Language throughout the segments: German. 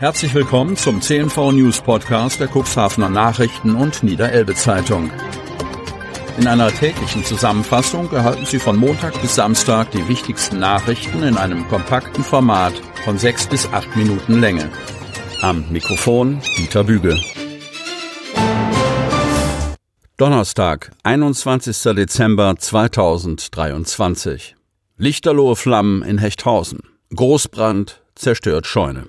Herzlich willkommen zum CNV News Podcast der Cuxhavener Nachrichten und Niederelbe Zeitung. In einer täglichen Zusammenfassung erhalten Sie von Montag bis Samstag die wichtigsten Nachrichten in einem kompakten Format von sechs bis acht Minuten Länge. Am Mikrofon Dieter Büge. Donnerstag, 21. Dezember 2023. Lichterlohe Flammen in Hechthausen. Großbrand zerstört Scheune.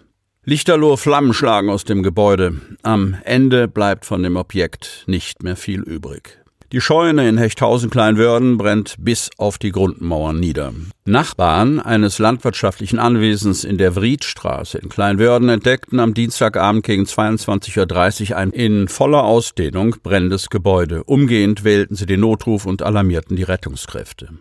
Lichterlohe Flammen schlagen aus dem Gebäude. Am Ende bleibt von dem Objekt nicht mehr viel übrig. Die Scheune in Hechthausen-Kleinwörden brennt bis auf die Grundmauern nieder. Nachbarn eines landwirtschaftlichen Anwesens in der Vriedstraße in Kleinwörden entdeckten am Dienstagabend gegen 22.30 Uhr ein in voller Ausdehnung brennendes Gebäude. Umgehend wählten sie den Notruf und alarmierten die Rettungskräfte.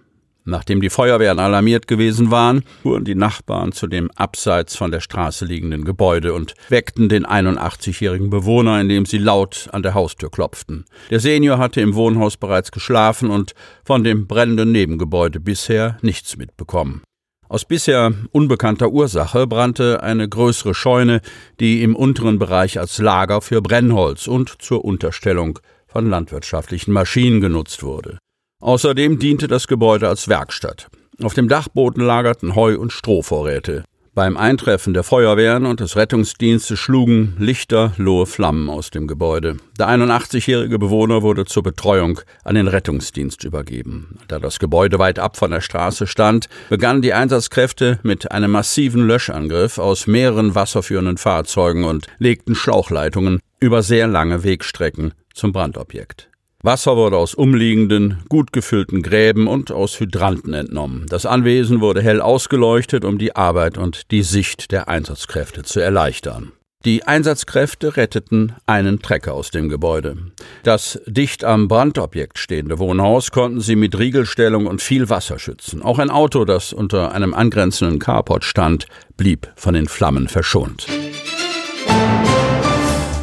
Nachdem die Feuerwehren alarmiert gewesen waren, fuhren die Nachbarn zu dem abseits von der Straße liegenden Gebäude und weckten den 81-jährigen Bewohner, indem sie laut an der Haustür klopften. Der Senior hatte im Wohnhaus bereits geschlafen und von dem brennenden Nebengebäude bisher nichts mitbekommen. Aus bisher unbekannter Ursache brannte eine größere Scheune, die im unteren Bereich als Lager für Brennholz und zur Unterstellung von landwirtschaftlichen Maschinen genutzt wurde. Außerdem diente das Gebäude als Werkstatt. Auf dem Dachboden lagerten Heu- und Strohvorräte. Beim Eintreffen der Feuerwehren und des Rettungsdienstes schlugen lichterlohe Flammen aus dem Gebäude. Der 81-jährige Bewohner wurde zur Betreuung an den Rettungsdienst übergeben. Da das Gebäude weit ab von der Straße stand, begannen die Einsatzkräfte mit einem massiven Löschangriff aus mehreren wasserführenden Fahrzeugen und legten Schlauchleitungen über sehr lange Wegstrecken zum Brandobjekt. Wasser wurde aus umliegenden, gut gefüllten Gräben und aus Hydranten entnommen. Das Anwesen wurde hell ausgeleuchtet, um die Arbeit und die Sicht der Einsatzkräfte zu erleichtern. Die Einsatzkräfte retteten einen Trecker aus dem Gebäude. Das dicht am Brandobjekt stehende Wohnhaus konnten sie mit Riegelstellung und viel Wasser schützen. Auch ein Auto, das unter einem angrenzenden Carport stand, blieb von den Flammen verschont.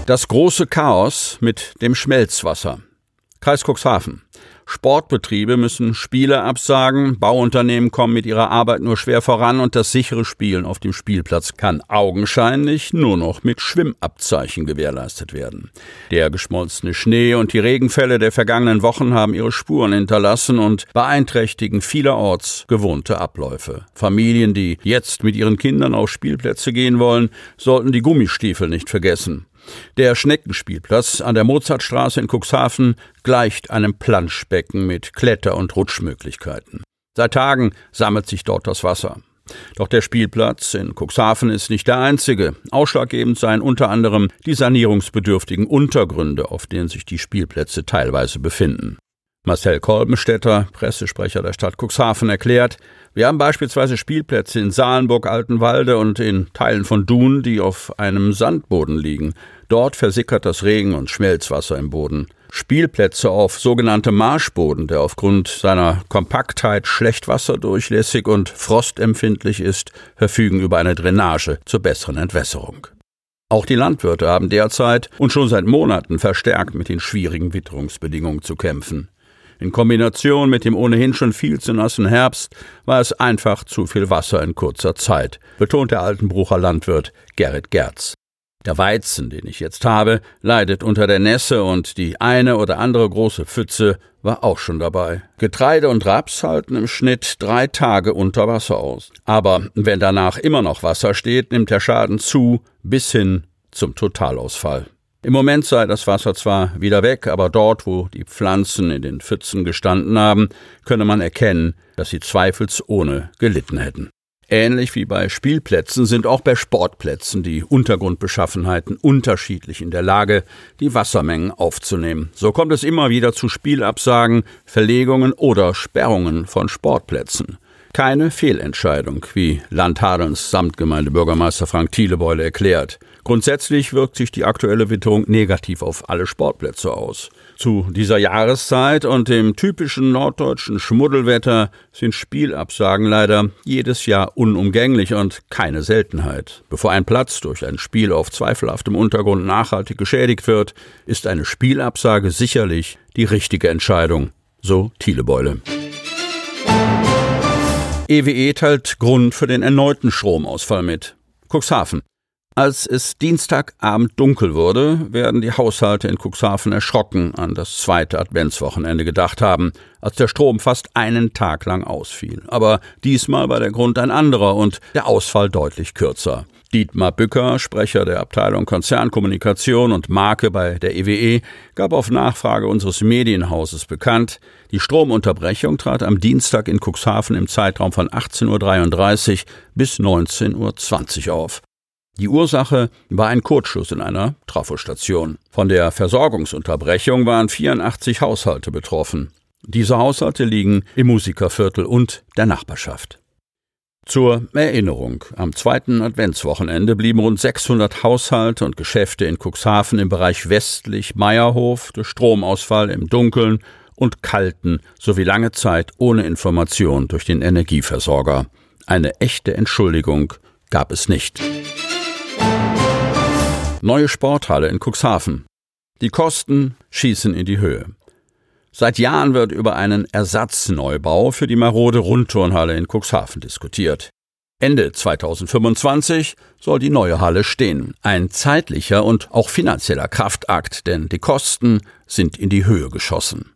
Das große Chaos mit dem Schmelzwasser. Kreis Cuxhaven. Sportbetriebe müssen Spiele absagen, Bauunternehmen kommen mit ihrer Arbeit nur schwer voran und das sichere Spielen auf dem Spielplatz kann augenscheinlich nur noch mit Schwimmabzeichen gewährleistet werden. Der geschmolzene Schnee und die Regenfälle der vergangenen Wochen haben ihre Spuren hinterlassen und beeinträchtigen vielerorts gewohnte Abläufe. Familien, die jetzt mit ihren Kindern auf Spielplätze gehen wollen, sollten die Gummistiefel nicht vergessen. Der Schneckenspielplatz an der Mozartstraße in Cuxhaven gleicht einem Planschbecken mit Kletter- und Rutschmöglichkeiten. Seit Tagen sammelt sich dort das Wasser. Doch der Spielplatz in Cuxhaven ist nicht der einzige. Ausschlaggebend seien unter anderem die sanierungsbedürftigen Untergründe, auf denen sich die Spielplätze teilweise befinden. Marcel Kolbenstädter, Pressesprecher der Stadt Cuxhaven, erklärt, wir haben beispielsweise Spielplätze in Salenburg, Altenwalde und in Teilen von Dun, die auf einem Sandboden liegen. Dort versickert das Regen- und Schmelzwasser im Boden. Spielplätze auf sogenanntem Marschboden, der aufgrund seiner Kompaktheit schlecht wasserdurchlässig und frostempfindlich ist, verfügen über eine Drainage zur besseren Entwässerung. Auch die Landwirte haben derzeit und schon seit Monaten verstärkt mit den schwierigen Witterungsbedingungen zu kämpfen. In Kombination mit dem ohnehin schon viel zu nassen Herbst war es einfach zu viel Wasser in kurzer Zeit, betont der Altenbrucher Landwirt Gerrit Gerz. Der Weizen, den ich jetzt habe, leidet unter der Nässe und die eine oder andere große Pfütze war auch schon dabei. Getreide und Raps halten im Schnitt drei Tage unter Wasser aus. Aber wenn danach immer noch Wasser steht, nimmt der Schaden zu bis hin zum Totalausfall. Im Moment sei das Wasser zwar wieder weg, aber dort, wo die Pflanzen in den Pfützen gestanden haben, könne man erkennen, dass sie zweifelsohne gelitten hätten. Ähnlich wie bei Spielplätzen sind auch bei Sportplätzen die Untergrundbeschaffenheiten unterschiedlich in der Lage, die Wassermengen aufzunehmen. So kommt es immer wieder zu Spielabsagen, Verlegungen oder Sperrungen von Sportplätzen. Keine Fehlentscheidung, wie Landhadelns Samtgemeindebürgermeister Frank Thielebeule erklärt. Grundsätzlich wirkt sich die aktuelle Witterung negativ auf alle Sportplätze aus. Zu dieser Jahreszeit und dem typischen norddeutschen Schmuddelwetter sind Spielabsagen leider jedes Jahr unumgänglich und keine Seltenheit. Bevor ein Platz durch ein Spiel auf zweifelhaftem Untergrund nachhaltig geschädigt wird, ist eine Spielabsage sicherlich die richtige Entscheidung, so Thielebeule. EWE teilt Grund für den erneuten Stromausfall mit. Cuxhaven. Als es Dienstagabend dunkel wurde, werden die Haushalte in Cuxhaven erschrocken an das zweite Adventswochenende gedacht haben, als der Strom fast einen Tag lang ausfiel. Aber diesmal war der Grund ein anderer und der Ausfall deutlich kürzer. Dietmar Bücker, Sprecher der Abteilung Konzernkommunikation und Marke bei der EWE, e, gab auf Nachfrage unseres Medienhauses bekannt, die Stromunterbrechung trat am Dienstag in Cuxhaven im Zeitraum von 18.33 Uhr bis 19.20 Uhr auf. Die Ursache war ein Kurzschuss in einer Trafostation. Von der Versorgungsunterbrechung waren 84 Haushalte betroffen. Diese Haushalte liegen im Musikerviertel und der Nachbarschaft. Zur Erinnerung, am zweiten Adventswochenende blieben rund 600 Haushalte und Geschäfte in Cuxhaven im Bereich westlich Meierhof durch Stromausfall im Dunkeln und Kalten sowie lange Zeit ohne Information durch den Energieversorger. Eine echte Entschuldigung gab es nicht. Neue Sporthalle in Cuxhaven. Die Kosten schießen in die Höhe. Seit Jahren wird über einen Ersatzneubau für die marode Rundturnhalle in Cuxhaven diskutiert. Ende 2025 soll die neue Halle stehen. Ein zeitlicher und auch finanzieller Kraftakt, denn die Kosten sind in die Höhe geschossen.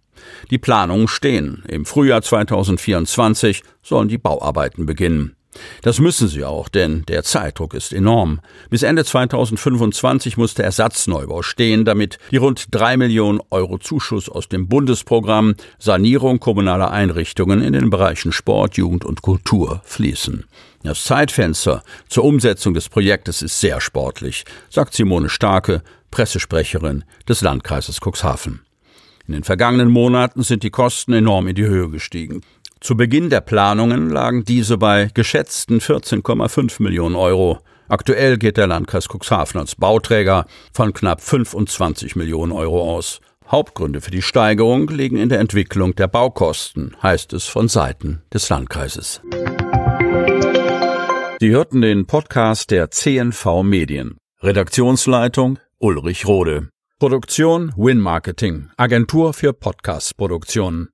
Die Planungen stehen. Im Frühjahr 2024 sollen die Bauarbeiten beginnen. Das müssen sie auch, denn der Zeitdruck ist enorm. Bis Ende 2025 muss der Ersatzneubau stehen, damit die rund drei Millionen Euro Zuschuss aus dem Bundesprogramm Sanierung kommunaler Einrichtungen in den Bereichen Sport, Jugend und Kultur fließen. Das Zeitfenster zur Umsetzung des Projektes ist sehr sportlich, sagt Simone Starke, Pressesprecherin des Landkreises Cuxhaven. In den vergangenen Monaten sind die Kosten enorm in die Höhe gestiegen. Zu Beginn der Planungen lagen diese bei geschätzten 14,5 Millionen Euro. Aktuell geht der Landkreis Cuxhaven als Bauträger von knapp 25 Millionen Euro aus. Hauptgründe für die Steigerung liegen in der Entwicklung der Baukosten, heißt es von Seiten des Landkreises. Sie hörten den Podcast der CNV Medien. Redaktionsleitung Ulrich Rode. Produktion Win Marketing, Agentur für Podcast-Produktionen.